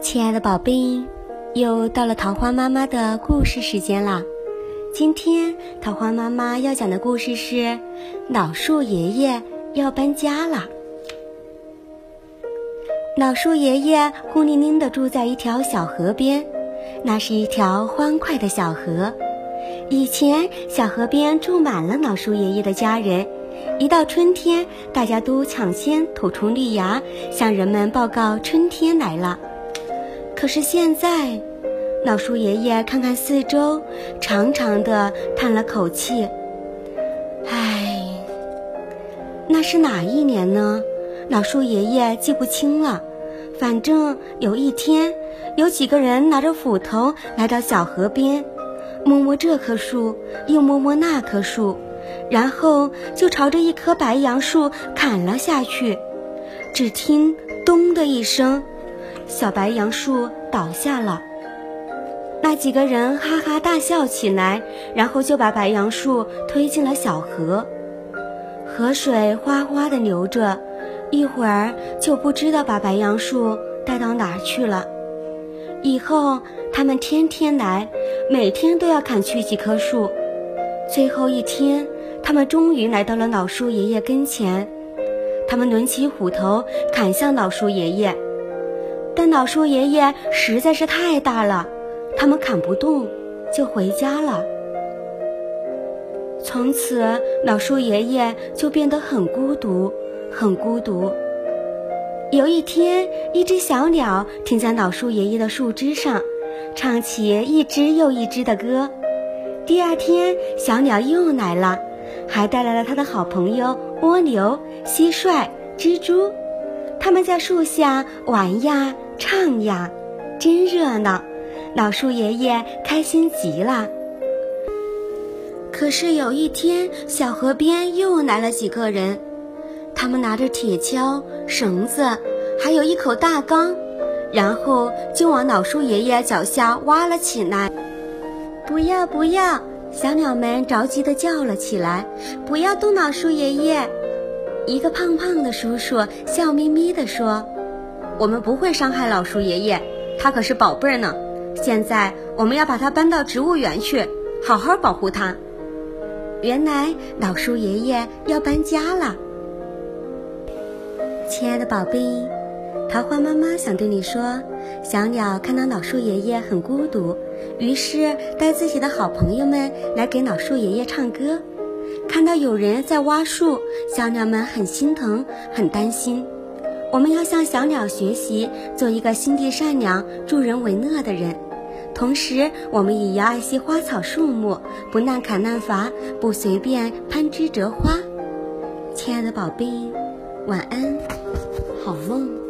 亲爱的宝贝，又到了桃花妈妈的故事时间啦！今天桃花妈妈要讲的故事是：老树爷爷要搬家了。老树爷爷孤零零地住在一条小河边，那是一条欢快的小河。以前，小河边住满了老树爷爷的家人。一到春天，大家都抢先吐出绿芽，向人们报告春天来了。可是现在，老树爷爷看看四周，长长的叹了口气：“唉，那是哪一年呢？”老树爷爷记不清了。反正有一天，有几个人拿着斧头来到小河边，摸摸这棵树，又摸摸那棵树。然后就朝着一棵白杨树砍了下去，只听“咚”的一声，小白杨树倒下了。那几个人哈哈大笑起来，然后就把白杨树推进了小河。河水哗哗地流着，一会儿就不知道把白杨树带到哪儿去了。以后他们天天来，每天都要砍去几棵树。最后一天。他们终于来到了老树爷爷跟前，他们抡起斧头砍向老树爷爷，但老树爷爷实在是太大了，他们砍不动，就回家了。从此，老树爷爷就变得很孤独，很孤独。有一天，一只小鸟停在老树爷爷的树枝上，唱起一只又一只的歌。第二天，小鸟又来了。还带来了他的好朋友蜗牛、蟋蟀、蜘蛛，他们在树下玩呀、唱呀，真热闹。老树爷爷开心极了。可是有一天，小河边又来了几个人，他们拿着铁锹、绳子，还有一口大缸，然后就往老树爷爷脚下挖了起来。不要，不要！小鸟们着急地叫了起来：“不要动老树爷爷！”一个胖胖的叔叔笑眯眯地说：“我们不会伤害老树爷爷，他可是宝贝儿呢。现在我们要把它搬到植物园去，好好保护它。”原来老树爷爷要搬家了。亲爱的宝贝。桃花妈妈想对你说，小鸟看到老树爷爷很孤独，于是带自己的好朋友们来给老树爷爷唱歌。看到有人在挖树，小鸟们很心疼，很担心。我们要向小鸟学习，做一个心地善良、助人为乐的人。同时，我们也要爱惜花草树木，不滥砍滥伐，不随便攀枝折花。亲爱的宝贝，晚安，好梦。